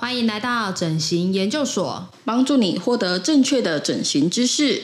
欢迎来到整形研究所，帮助你获得正确的整形知识。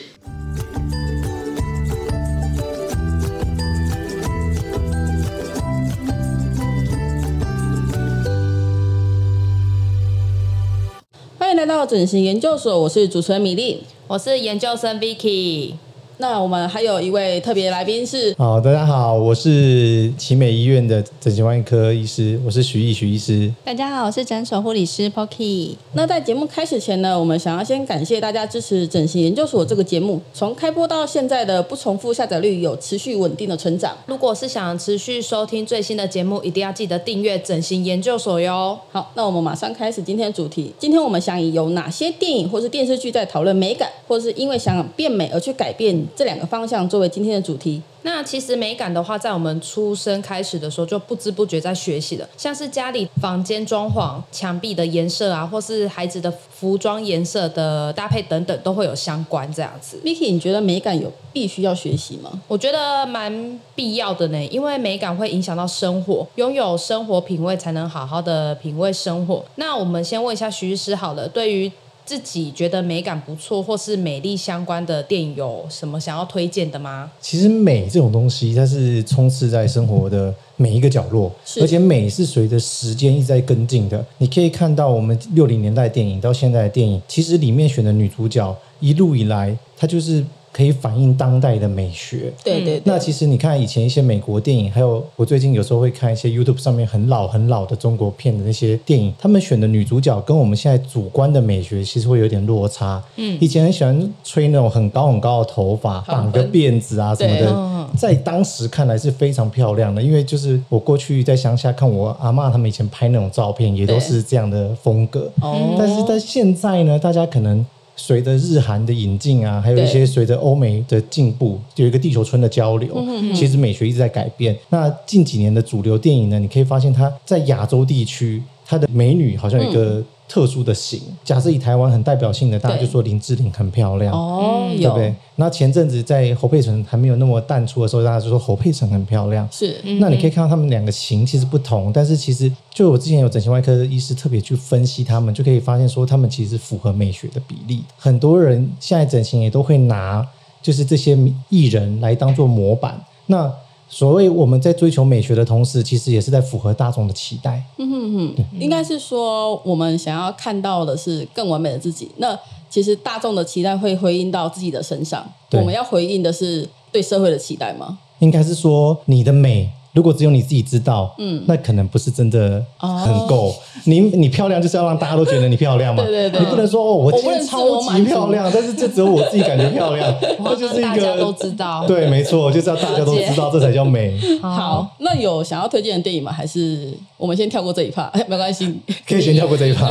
欢迎来到整形研究所，我是主持人米粒，我是研究生 Vicky。那我们还有一位特别来宾是，好，大家好，我是奇美医院的整形外科医师，我是徐毅徐医师。大家好，我是诊所护理师 Pocky。那在节目开始前呢，我们想要先感谢大家支持整形研究所这个节目，从开播到现在的不重复下载率有持续稳定的成长。如果是想持续收听最新的节目，一定要记得订阅整形研究所哟。好，那我们马上开始今天的主题。今天我们想以有哪些电影或是电视剧在讨论美感，或是因为想变美而去改变。这两个方向作为今天的主题。那其实美感的话，在我们出生开始的时候就不知不觉在学习了，像是家里房间装潢、墙壁的颜色啊，或是孩子的服装颜色的搭配等等，都会有相关这样子。Vicky，你觉得美感有必须要学习吗？我觉得蛮必要的呢，因为美感会影响到生活，拥有生活品味才能好好的品味生活。那我们先问一下徐医师好了，对于自己觉得美感不错，或是美丽相关的电影，有什么想要推荐的吗？其实美这种东西，它是充斥在生活的每一个角落，而且美是随着时间一直在跟进的。你可以看到我们六零年代电影到现在的电影，其实里面选的女主角一路以来，她就是。可以反映当代的美学。对对，对。那其实你看以前一些美国电影，还有我最近有时候会看一些 YouTube 上面很老很老的中国片的那些电影，他们选的女主角跟我们现在主观的美学其实会有点落差。嗯。以前很喜欢吹那种很高很高的头发，绑个辫子啊什么的，在当时看来是非常漂亮的。因为就是我过去在乡下看我阿嬷他们以前拍那种照片，也都是这样的风格。哦。但是在现在呢，大家可能。随着日韩的引进啊，还有一些随着欧美的进步，有一个地球村的交流，其实美学一直在改变。那近几年的主流电影呢，你可以发现它在亚洲地区，它的美女好像有一个。特殊的型，假设以台湾很代表性的，大家就说林志玲很漂亮哦，对不对？那前阵子在侯佩岑还没有那么淡出的时候，大家就说侯佩岑很漂亮。是，那你可以看到他们两个型其实不同，但是其实就我之前有整形外科的医师特别去分析他们，就可以发现说他们其实符合美学的比例。很多人现在整形也都会拿就是这些艺人来当做模板。那所谓我们在追求美学的同时，其实也是在符合大众的期待。嗯哼哼，应该是说我们想要看到的是更完美的自己。那其实大众的期待会回应到自己的身上。我们要回应的是对社会的期待吗？应该是说你的美。如果只有你自己知道，嗯，那可能不是真的很够。哦、你你漂亮就是要让大家都觉得你漂亮嘛。对对对。你不能说哦，我今天超级漂亮，但是这只有我自己感觉漂亮，那就是一个大家都知道。对，没错，就是要大家都知道，这才叫美。好，那有想要推荐的电影吗？还是我们先跳过这一趴？没关系，可以先跳过这一趴。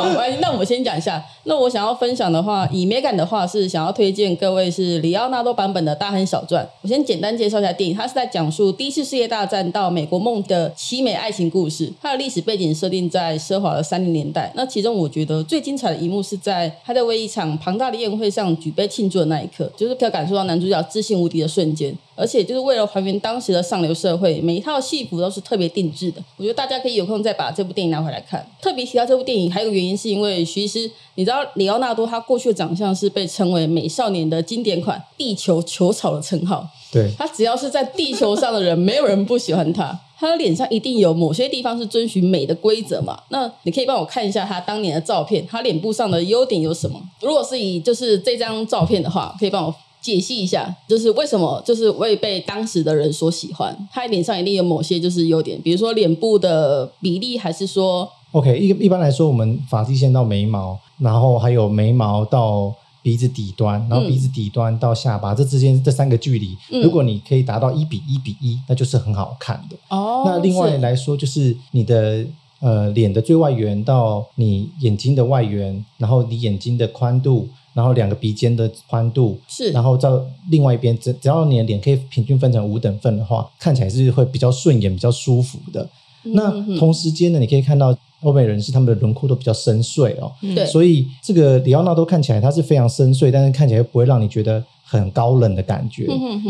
好，那我们先讲一下。那我想要分享的话，以美感的话是想要推荐各位是里奥纳多版本的《大亨小传》。我先简单介绍一下电影，它是在讲述第一次世界大战到美国梦的凄美爱情故事。它的历史背景设定在奢华的三零年代。那其中我觉得最精彩的一幕是在他在为一场庞大的宴会上举杯庆祝的那一刻，就是可以感受到男主角自信无敌的瞬间。而且就是为了还原当时的上流社会，每一套戏服都是特别定制的。我觉得大家可以有空再把这部电影拿回来看。特别提到这部电影，还有个原因是因为徐医师，你知道里奥纳多他过去的长相是被称为美少年的经典款“地球球草”的称号。对，他只要是在地球上的人，没有人不喜欢他。他的脸上一定有某些地方是遵循美的规则嘛？那你可以帮我看一下他当年的照片，他脸部上的优点有什么？如果是以就是这张照片的话，可以帮我。解析一下，就是为什么就是会被当时的人所喜欢？他脸上一定有某些就是优点，比如说脸部的比例，还是说？OK，一一般来说，我们发际线到眉毛，然后还有眉毛到鼻子底端，然后鼻子底端到下巴，嗯、这之间这三个距离，嗯、如果你可以达到一比一比一，那就是很好看的。哦，那另外来说，就是你的呃脸的最外缘到你眼睛的外缘，然后你眼睛的宽度。然后两个鼻尖的宽度是，然后到另外一边，只只要你的脸可以平均分成五等份的话，看起来是会比较顺眼、比较舒服的。嗯、那同时间呢，你可以看到欧美人士他们的轮廓都比较深邃哦，对、嗯，所以这个里奥纳多看起来他是非常深邃，但是看起来又不会让你觉得很高冷的感觉。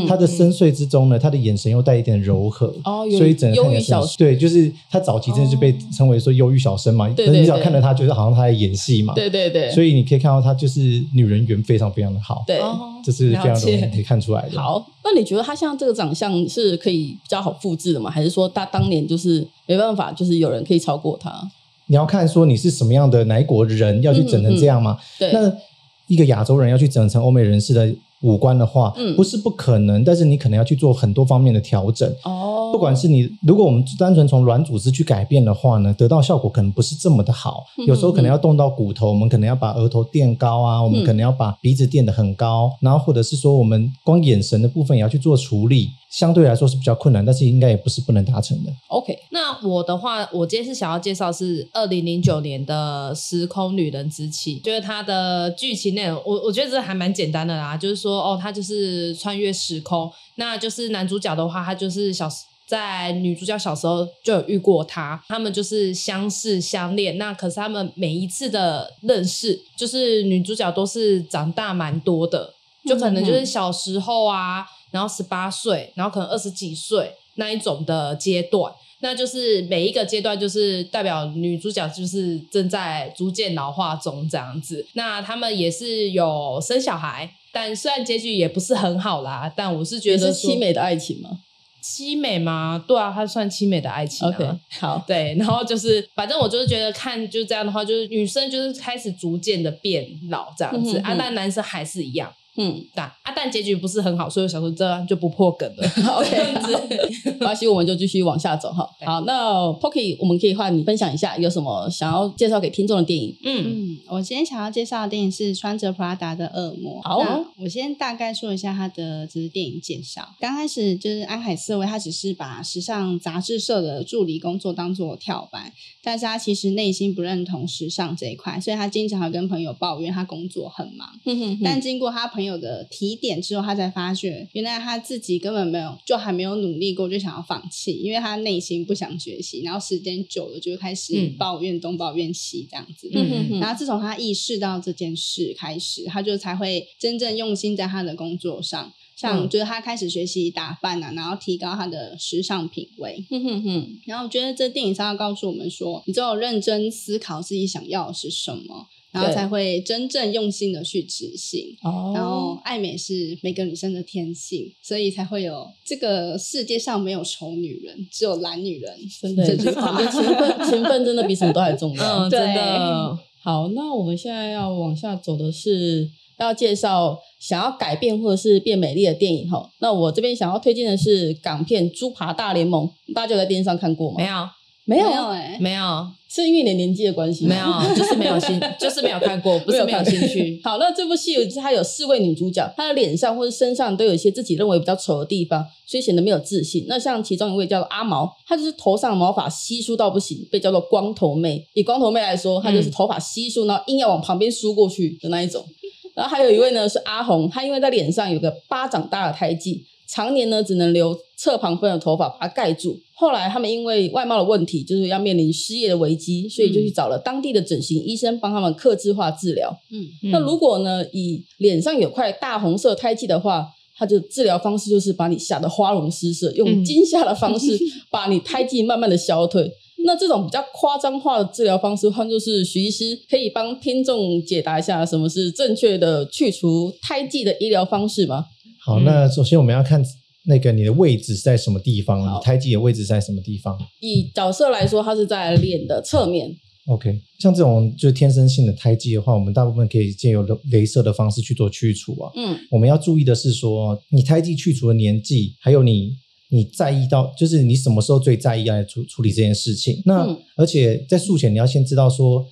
他的深邃之中呢，他的眼神又带一点柔和，哦，所以整个看起来对，就是他早期真的是被称为说忧郁小生嘛。对，你只要看到他，觉得好像他在演戏嘛。对对对。所以你可以看到他就是女人缘非常非常的好。对，这是非常容易可以看出来的。好，那你觉得他像这个长相是可以比较好复制的吗？还是说他当年就是没办法，就是有人可以超过他？你要看说你是什么样的哪一国人要去整成这样吗？对。那一个亚洲人要去整成欧美人士的五官的话，嗯，不是不可能，但是你可能要去做很多方面的调整。哦，不管是你，如果我们单纯从软组织去改变的话呢，得到效果可能不是这么的好。嗯、有时候可能要动到骨头，我们可能要把额头垫高啊，我们可能要把鼻子垫得很高，嗯、然后或者是说我们光眼神的部分也要去做处理。相对来说是比较困难，但是应该也不是不能达成的。OK，那我的话，我今天是想要介绍是二零零九年的《时空旅人之妻》，就是它的剧情内容，我我觉得这还蛮简单的啦，就是说哦，他就是穿越时空，那就是男主角的话，他就是小在女主角小时候就有遇过他，他们就是相识相恋，那可是他们每一次的认识，就是女主角都是长大蛮多的，就可能就是小时候啊。然后十八岁，然后可能二十几岁那一种的阶段，那就是每一个阶段就是代表女主角就是正在逐渐老化中这样子。那他们也是有生小孩，但虽然结局也不是很好啦，但我是觉得是凄美的爱情吗？凄美吗？对啊，它算凄美的爱情啊。OK，好，对，然后就是反正我就是觉得看就这样的话，就是女生就是开始逐渐的变老这样子，啊，但男生还是一样。嗯，但啊，但结局不是很好，所以我想说这样就不破梗了。OK，没关系，我们就继续往下走哈。好，那 Pocky，我们可以换你分享一下有什么想要介绍给听众的电影。嗯嗯，我今天想要介绍的电影是《穿着 Prada 的恶魔》。好，我先大概说一下它的就是电影介绍。刚开始就是安海瑟薇，他只是把时尚杂志社的助理工作当做跳板，但是他其实内心不认同时尚这一块，所以他经常会跟朋友抱怨他工作很忙。嗯哼哼，但经过他朋友的提点之后，他才发觉原来他自己根本没有，就还没有努力过，就想要放弃，因为他内心不想学习，然后时间久了就开始抱怨东抱怨西这样子。然后自从他意识到这件事开始，他就才会真正用心在他的工作上，像就是他开始学习打扮啊，然后提高他的时尚品味。嗯哼哼。然后我觉得这电影上要告诉我们说，你只有认真思考自己想要的是什么。然后才会真正用心的去执行。哦。然后爱美是每个女生的天性，所以才会有这个世界上没有丑女人，只有懒女人。真的，这句话，勤奋，勤奋真的比什么都还重要。嗯，真的。好，那我们现在要往下走的是要介绍想要改变或者是变美丽的电影哈。那我这边想要推荐的是港片《猪扒大联盟》，大家有在电视上看过吗？没有。没有哎，没有，是因为你年纪的关系？没有，就是没有兴，就是没有看过，不是没有兴趣。好，那这部戏它有四位女主角，她的脸上或者身上都有一些自己认为比较丑的地方，所以显得没有自信。那像其中一位叫做阿毛，她就是头上毛发稀疏到不行，被叫做光头妹。以光头妹来说，她就是头发稀疏，然后硬要往旁边梳过去的那一种。然后还有一位呢是阿红，她因为在脸上有个巴掌大的胎记。常年呢，只能留侧旁分的头发把它盖住。后来他们因为外貌的问题，就是要面临失业的危机，所以就去找了当地的整形医生帮他们克制化治疗。嗯，那如果呢，以脸上有块大红色胎记的话，他就治疗方式就是把你吓得花容失色，用惊吓的方式 把你胎记慢慢的消退。嗯、那这种比较夸张化的治疗方式，换作是徐医师可以帮听众解答一下，什么是正确的去除胎记的医疗方式吗？好，那首先我们要看那个你的位置是在什么地方，你胎记的位置是在什么地方？以角色来说，它是在脸的侧面。OK，像这种就是天生性的胎记的话，我们大部分可以借由镭射的方式去做去除啊。嗯，我们要注意的是说，你胎记去除的年纪，还有你你在意到，就是你什么时候最在意要来处处理这件事情。那、嗯、而且在术前，你要先知道说。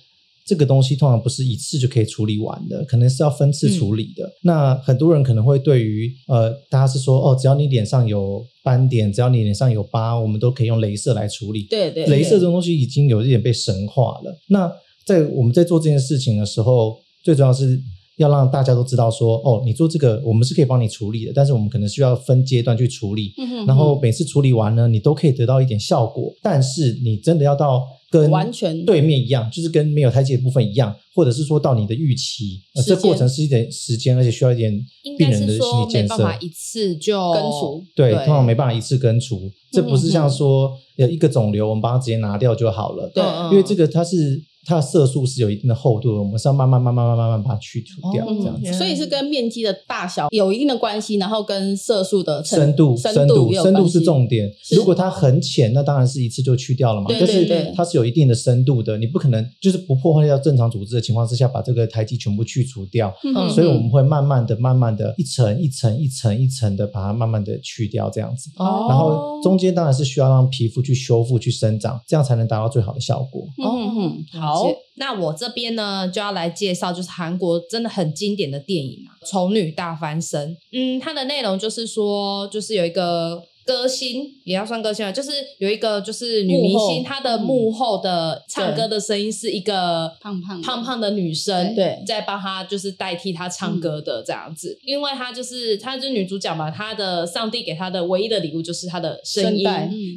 这个东西通常不是一次就可以处理完的，可能是要分次处理的。嗯、那很多人可能会对于呃，大家是说哦，只要你脸上有斑点，只要你脸上有疤，我们都可以用镭射来处理。对对，镭射这种东西已经有一点被神化了。那在我们在做这件事情的时候，最重要是要让大家都知道说，哦，你做这个我们是可以帮你处理的，但是我们可能需要分阶段去处理，嗯哼哼然后每次处理完呢，你都可以得到一点效果，但是你真的要到。跟完全对面一样，就是跟没有胎记的部分一样，或者是说到你的预期，呃，这过程是一点时间，而且需要一点病人的心理建设。没办法一次就根除，对，通常没办法一次根除。这不是像说有一个肿瘤，我们把它直接拿掉就好了。对，因为这个它是。它的色素是有一定的厚度的，我们是要慢慢、慢慢、慢慢、慢慢把它去除掉，这样子。所以是跟面积的大小有一定的关系，然后跟色素的深度、深度、深度是重点。如果它很浅，那当然是一次就去掉了嘛。但是它是有一定的深度的，你不可能就是不破坏掉正常组织的情况之下，把这个胎记全部去除掉。所以我们会慢慢的、慢慢的一层一层、一层一层的把它慢慢的去掉，这样子。然后中间当然是需要让皮肤去修复、去生长，这样才能达到最好的效果。嗯嗯，好。那我这边呢就要来介绍，就是韩国真的很经典的电影啊，《丑女大翻身》。嗯，它的内容就是说，就是有一个。歌星也要算歌星了，就是有一个就是女明星，她的幕后的唱歌的声音是一个胖胖胖胖的女生，对，在帮她就是代替她唱歌的这样子，因为她就是她就是女主角嘛，她的上帝给她的唯一的礼物就是她的声音，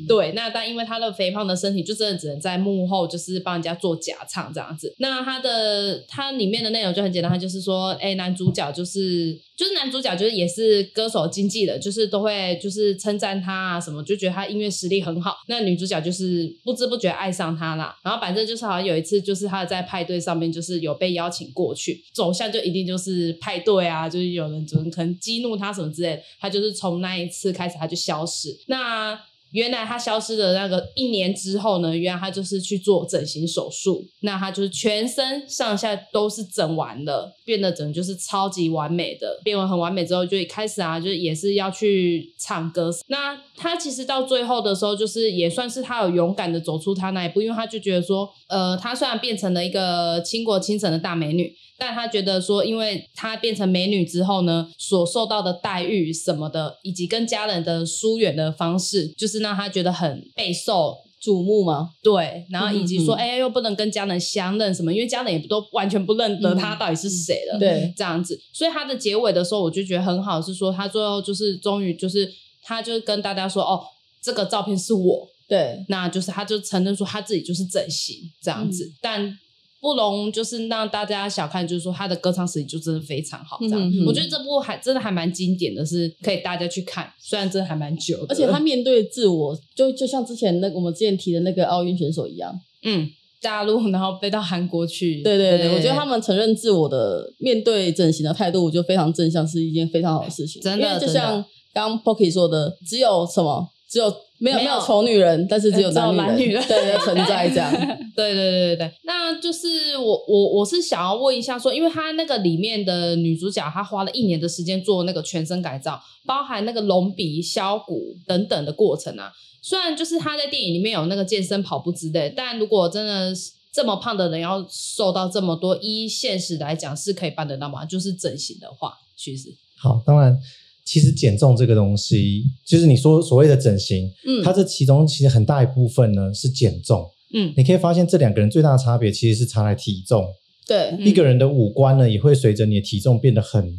对，那但因为她的肥胖的身体，就真的只能在幕后就是帮人家做假唱这样子。那她的她里面的内容就很简单，她就是说，哎，男主角就是。就是男主角，就是也是歌手经纪的，就是都会就是称赞他啊什么，就觉得他音乐实力很好。那女主角就是不知不觉爱上他啦。然后反正就是好像有一次，就是他在派对上面，就是有被邀请过去，走向就一定就是派对啊，就是有人可能激怒他什么之类的。他就是从那一次开始，他就消失。那。原来他消失的那个一年之后呢，原来他就是去做整形手术，那他就是全身上下都是整完了，变得整就是超级完美的，变完很完美之后，就一开始啊，就也是要去唱歌。那他其实到最后的时候，就是也算是他有勇敢的走出他那一步，因为他就觉得说，呃，他虽然变成了一个倾国倾城的大美女。但他觉得说，因为她变成美女之后呢，所受到的待遇什么的，以及跟家人的疏远的方式，就是让他觉得很备受瞩目嘛。对，然后以及说，哎、嗯嗯欸，又不能跟家人相认什么，因为家人也不都完全不认得他到底是谁了。对、嗯，这样子。所以他的结尾的时候，我就觉得很好，是说他最后就是终于就是，他就跟大家说，哦，这个照片是我。对，那就是他就承认说他自己就是整形这样子，嗯、但。不容就是让大家小看，就是说他的歌唱实力就真的非常好，这样。我觉得这部还真的还蛮经典的，是可以大家去看。虽然真的还蛮久的，而且他面对自我，就就像之前那个我们之前提的那个奥运选手一样，嗯，大陆然后飞到韩国去。对对对，对我觉得他们承认自我的面对整形的态度，我觉得非常正向，是一件非常好的事情。真的，就像刚刚 Pocky 说的，只有什么，只有。没有没有丑女人，但是只有男女人对对存在这样。对对对对对，那就是我我我是想要问一下说，因为她那个里面的女主角，她花了一年的时间做那个全身改造，包含那个隆鼻、削骨等等的过程啊。虽然就是她在电影里面有那个健身跑步之类，但如果真的这么胖的人要瘦到这么多，依现实来讲是可以办得到吗？就是整形的话，其实好，当然。其实减重这个东西，就是你说所谓的整形，嗯，它这其中其实很大一部分呢是减重，嗯，你可以发现这两个人最大的差别其实是差在体重，对，一个人的五官呢也会随着你的体重变得很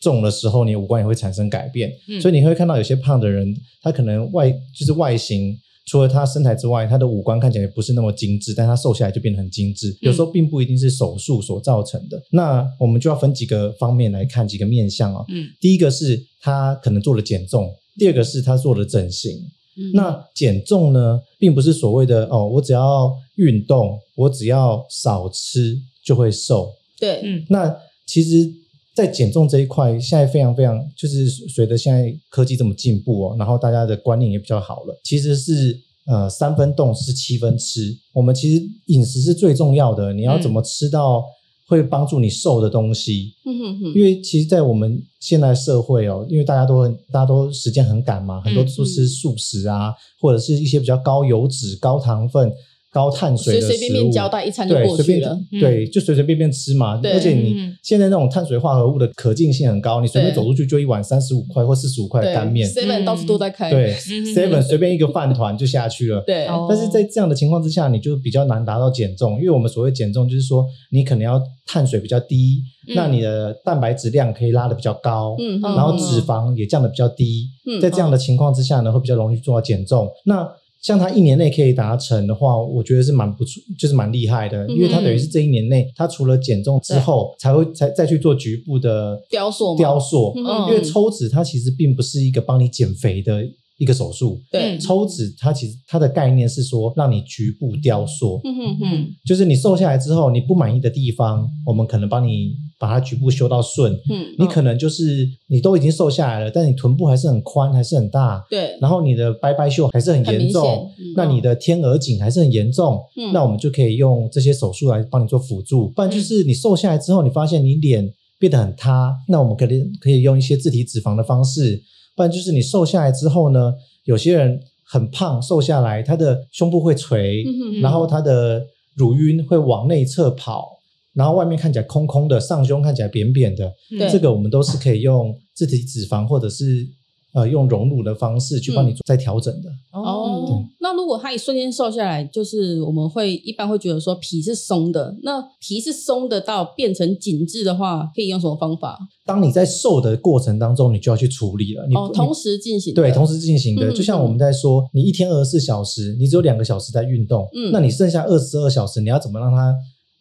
重的时候，你的五官也会产生改变，嗯，所以你会看到有些胖的人，他可能外就是外形。除了他身材之外，他的五官看起来也不是那么精致，但他瘦下来就变得很精致。有时候并不一定是手术所造成的。嗯、那我们就要分几个方面来看几个面相哦。嗯，第一个是他可能做了减重，第二个是他做了整形。嗯，那减重呢，并不是所谓的哦，我只要运动，我只要少吃就会瘦。对，嗯，那其实。在减重这一块，现在非常非常就是随着现在科技这么进步哦，然后大家的观念也比较好了。其实是呃三分动是七分吃，我们其实饮食是最重要的。你要怎么吃到会帮助你瘦的东西？嗯哼哼。因为其实，在我们现在社会哦，因为大家都很大家都时间很赶嘛，很多都吃素食啊，或者是一些比较高油脂、高糖分。高碳水的食物，随随便便交代一餐就过去了，对，对就随随便便吃嘛。对而且你现在那种碳水化合物的可进性很高，你随便走出去就一碗三十五块或四十五块的干面，seven 到处都在开，对，seven 随便一个饭团就下去了。对，但是在这样的情况之下，你就比较难达到减重，因为我们所谓减重就是说，你可能要碳水比较低，嗯、那你的蛋白质量可以拉的比较高，嗯，然后脂肪也降的比较低，嗯，在这样的情况之下呢，会比较容易做到减重。那像他一年内可以达成的话，我觉得是蛮不错，就是蛮厉害的，因为他等于是这一年内，他除了减重之后，才会才再去做局部的雕塑，雕塑，因为抽脂它其实并不是一个帮你减肥的。一个手术，对，抽脂它其实它的概念是说，让你局部雕塑，嗯哼哼，就是你瘦下来之后，你不满意的地方，我们可能帮你把它局部修到顺，嗯，你可能就是你都已经瘦下来了，但你臀部还是很宽，还是很大，对，然后你的拜拜袖还是很严重，那你的天鹅颈还是很严重，嗯，那我们就可以用这些手术来帮你做辅助，不然就是你瘦下来之后，你发现你脸变得很塌，那我们可以可以用一些自体脂肪的方式。不然就是你瘦下来之后呢，有些人很胖，瘦下来，他的胸部会垂，嗯、然后他的乳晕会往内侧跑，然后外面看起来空空的，上胸看起来扁扁的，对这个我们都是可以用自体脂肪或者是。呃，用溶乳的方式去帮你做再调整的。嗯、哦，那如果他一瞬间瘦下来，就是我们会一般会觉得说皮是松的，那皮是松的到变成紧致的话，可以用什么方法？当你在瘦的过程当中，你就要去处理了。你哦，同时进行的。对，同时进行的。嗯、就像我们在说，你一天二十四小时，你只有两个小时在运动，嗯，那你剩下二十二小时，你要怎么让它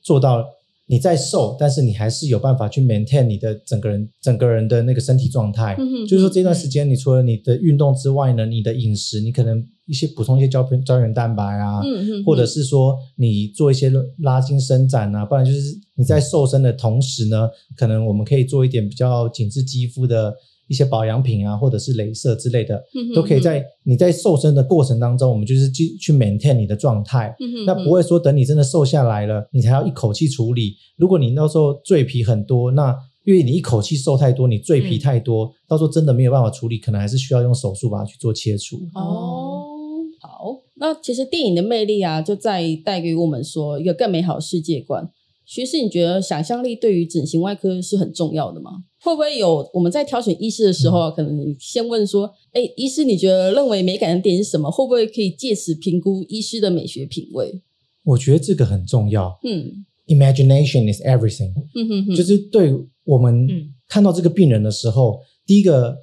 做到？你在瘦，但是你还是有办法去 maintain 你的整个人整个人的那个身体状态。嗯哼，就是说这段时间，你除了你的运动之外呢，你的饮食，你可能一些补充一些胶原胶原蛋白啊，嗯哼，或者是说你做一些拉筋伸展啊，不然就是你在瘦身的同时呢，可能我们可以做一点比较紧致肌肤的。一些保养品啊，或者是镭射之类的，都可以在你在瘦身的过程当中，我们就是去去 maintain 你的状态。那不会说等你真的瘦下来了，你才要一口气处理。如果你那时候赘皮很多，那因为你一口气瘦太多，你赘皮太多，嗯、到时候真的没有办法处理，可能还是需要用手术把它去做切除。哦，好，那其实电影的魅力啊，就在带给我们说一个更美好的世界观。徐医师，你觉得想象力对于整形外科是很重要的吗？会不会有我们在挑选医师的时候，嗯、可能先问说：“哎，医师，你觉得认为美感的点是什么？”会不会可以借此评估医师的美学品味？我觉得这个很重要。嗯，Imagination is everything。嗯哼哼，就是对我们看到这个病人的时候，嗯、第一个，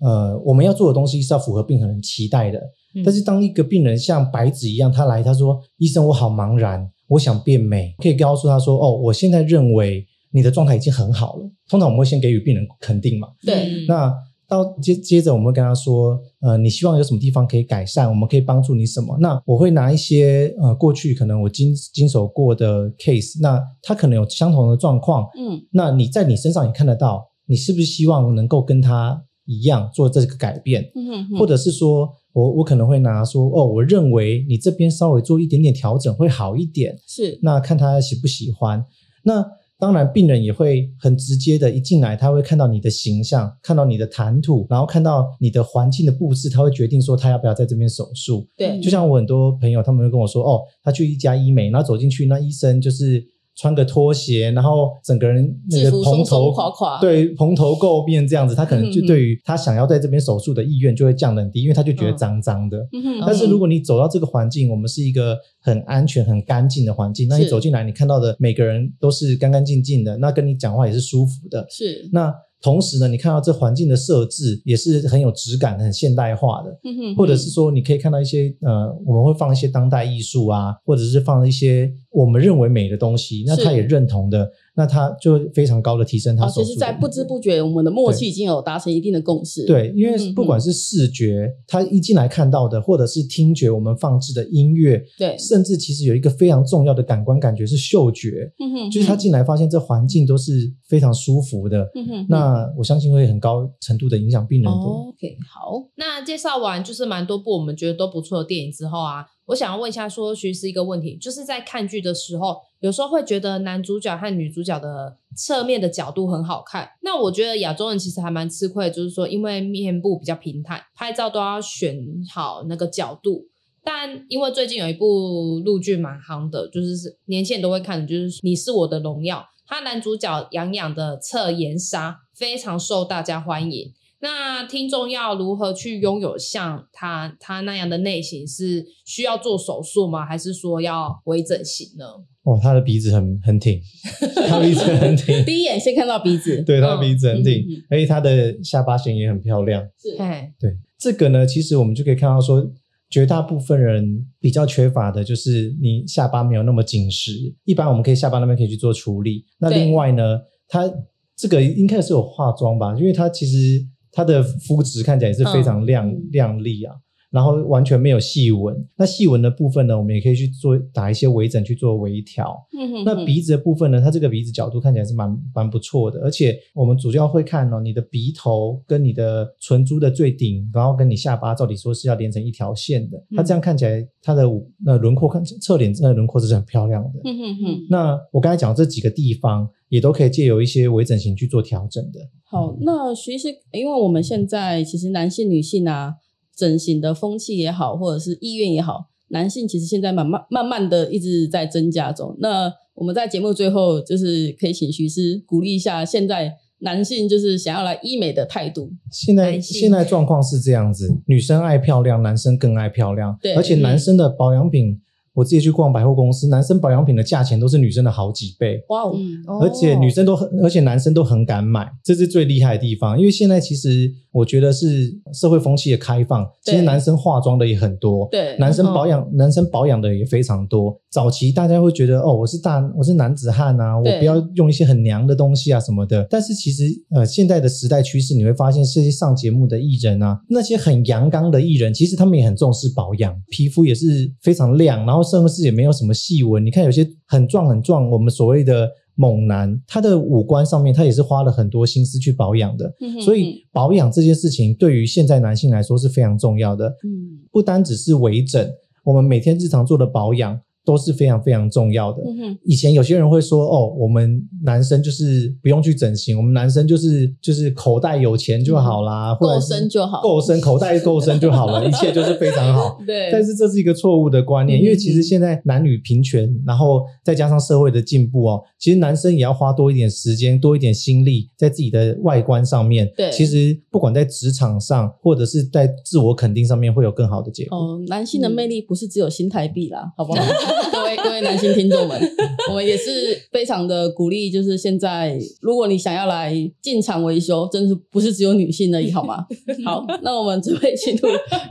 呃，我们要做的东西是要符合病人期待的。嗯、但是当一个病人像白纸一样，他来他说：“医生，我好茫然，我想变美。”可以告诉他说：“哦，我现在认为。”你的状态已经很好了。通常我们会先给予病人肯定嘛。对。那到接接着，我们会跟他说，呃，你希望有什么地方可以改善？我们可以帮助你什么？那我会拿一些呃过去可能我经经手过的 case，那他可能有相同的状况。嗯。那你在你身上也看得到，你是不是希望能够跟他一样做这个改变？嗯哼哼。或者是说我我可能会拿说，哦，我认为你这边稍微做一点点调整会好一点。是。那看他喜不喜欢？那。当然，病人也会很直接的，一进来他会看到你的形象，看到你的谈吐，然后看到你的环境的布置，他会决定说他要不要在这边手术。对，就像我很多朋友，他们会跟我说，哦，他去一家医美，然后走进去，那医生就是。穿个拖鞋，然后整个人那个蓬头垮垮，对，蓬头垢面这样子，他可能就对于他想要在这边手术的意愿就会降得很低，因为他就觉得脏脏的。嗯、但是如果你走到这个环境，我们是一个很安全、很干净的环境，那你走进来，你看到的每个人都是干干净净的，那跟你讲话也是舒服的。是那。同时呢，你看到这环境的设置也是很有质感、很现代化的，嗯、哼哼或者是说，你可以看到一些呃，我们会放一些当代艺术啊，或者是放一些我们认为美的东西，那他也认同的。那他就非常高的提升他。其实，在不知不觉，我们的默契已经有达成一定的共识。对，因为不管是视觉，他一进来看到的，或者是听觉，我们放置的音乐，对，甚至其实有一个非常重要的感官感觉是嗅觉。嗯哼，就是他进来发现这环境都是非常舒服的。嗯哼，那我相信会很高程度的影响病人的。OK，好，那介绍完就是蛮多部我们觉得都不错的电影之后啊。我想要问一下，说徐医师一个问题，就是在看剧的时候，有时候会觉得男主角和女主角的侧面的角度很好看。那我觉得亚洲人其实还蛮吃亏，就是说因为面部比较平坦，拍照都要选好那个角度。但因为最近有一部陆剧蛮夯的，就是年轻人都会看的，就是《你是我的荣耀》，他男主角杨洋的侧颜杀非常受大家欢迎。那听众要如何去拥有像他他那样的内型？是需要做手术吗？还是说要微整形呢？哦，他的鼻子很很挺，他鼻子很挺。第一眼先看到鼻子，对，他的鼻子很挺，嗯、而且他的下巴型也很漂亮。是，对，这个呢，其实我们就可以看到说，绝大部分人比较缺乏的就是你下巴没有那么紧实。一般我们可以下巴那边可以去做处理。那另外呢，他这个应该是有化妆吧？因为他其实。它的肤质看起来也是非常亮、嗯、亮丽啊，然后完全没有细纹。那细纹的部分呢，我们也可以去做打一些微整去做微调。嗯哼哼。那鼻子的部分呢，它这个鼻子角度看起来是蛮蛮不错的，而且我们主要会看哦，你的鼻头跟你的唇珠的最顶，然后跟你下巴，照理说是要连成一条线的。它这样看起来，它的那轮廓看侧脸那轮廓是很漂亮的。嗯哼哼。那我刚才讲这几个地方，也都可以借由一些微整形去做调整的。好，那其实因为我们现在其实男性、女性啊，整形的风气也好，或者是意愿也好，男性其实现在慢慢慢慢的一直在增加中。那我们在节目最后就是可以请徐师鼓励一下，现在男性就是想要来医美的态度。现在现在状况是这样子，女生爱漂亮，男生更爱漂亮，对，而且男生的保养品。我自己去逛百货公司，男生保养品的价钱都是女生的好几倍。哇哦！而且女生都很，而且男生都很敢买，这是最厉害的地方。因为现在其实我觉得是社会风气的开放，其实男生化妆的也很多，对，男生保养、嗯、男生保养的也非常多。早期大家会觉得哦，我是大，我是男子汉啊，我不要用一些很娘的东西啊什么的。但是其实呃，现在的时代趋势，你会发现这些上节目的艺人啊，那些很阳刚的艺人，其实他们也很重视保养，皮肤也是非常亮，然后。甚至也没有什么细纹，你看有些很壮很壮，我们所谓的猛男，他的五官上面他也是花了很多心思去保养的。嗯哼哼。所以保养这件事情对于现在男性来说是非常重要的。嗯，不单只是微整，我们每天日常做的保养。都是非常非常重要的。以前有些人会说：“哦，我们男生就是不用去整形，我们男生就是就是口袋有钱就好啦，够深就好，够深口袋够深就好了，一切就是非常好。”对。但是这是一个错误的观念，因为其实现在男女平权，然后再加上社会的进步哦，其实男生也要花多一点时间、多一点心力在自己的外观上面。对。其实不管在职场上，或者是在自我肯定上面，会有更好的结果。哦，男性的魅力不是只有心态币啦，好不好？各位各位男性听众们，我们也是非常的鼓励，就是现在如果你想要来进场维修，真的是不是只有女性而已，好吗？好，那我们准备进入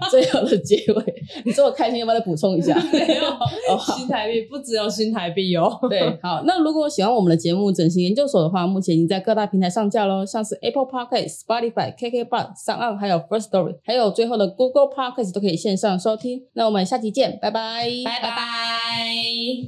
最后的结尾。你这么开心，要不要再补充一下？没有，哦，新台币不只有新台币哦。对，好，那如果喜欢我们的节目《整形研究所》的话，目前已经在各大平台上架喽，像是 Apple Podcast、Spotify、KKBox、SoundOn，还有 First Story，还有最后的 Google Podcast 都可以线上收听。那我们下期见，拜拜，拜拜。Bye.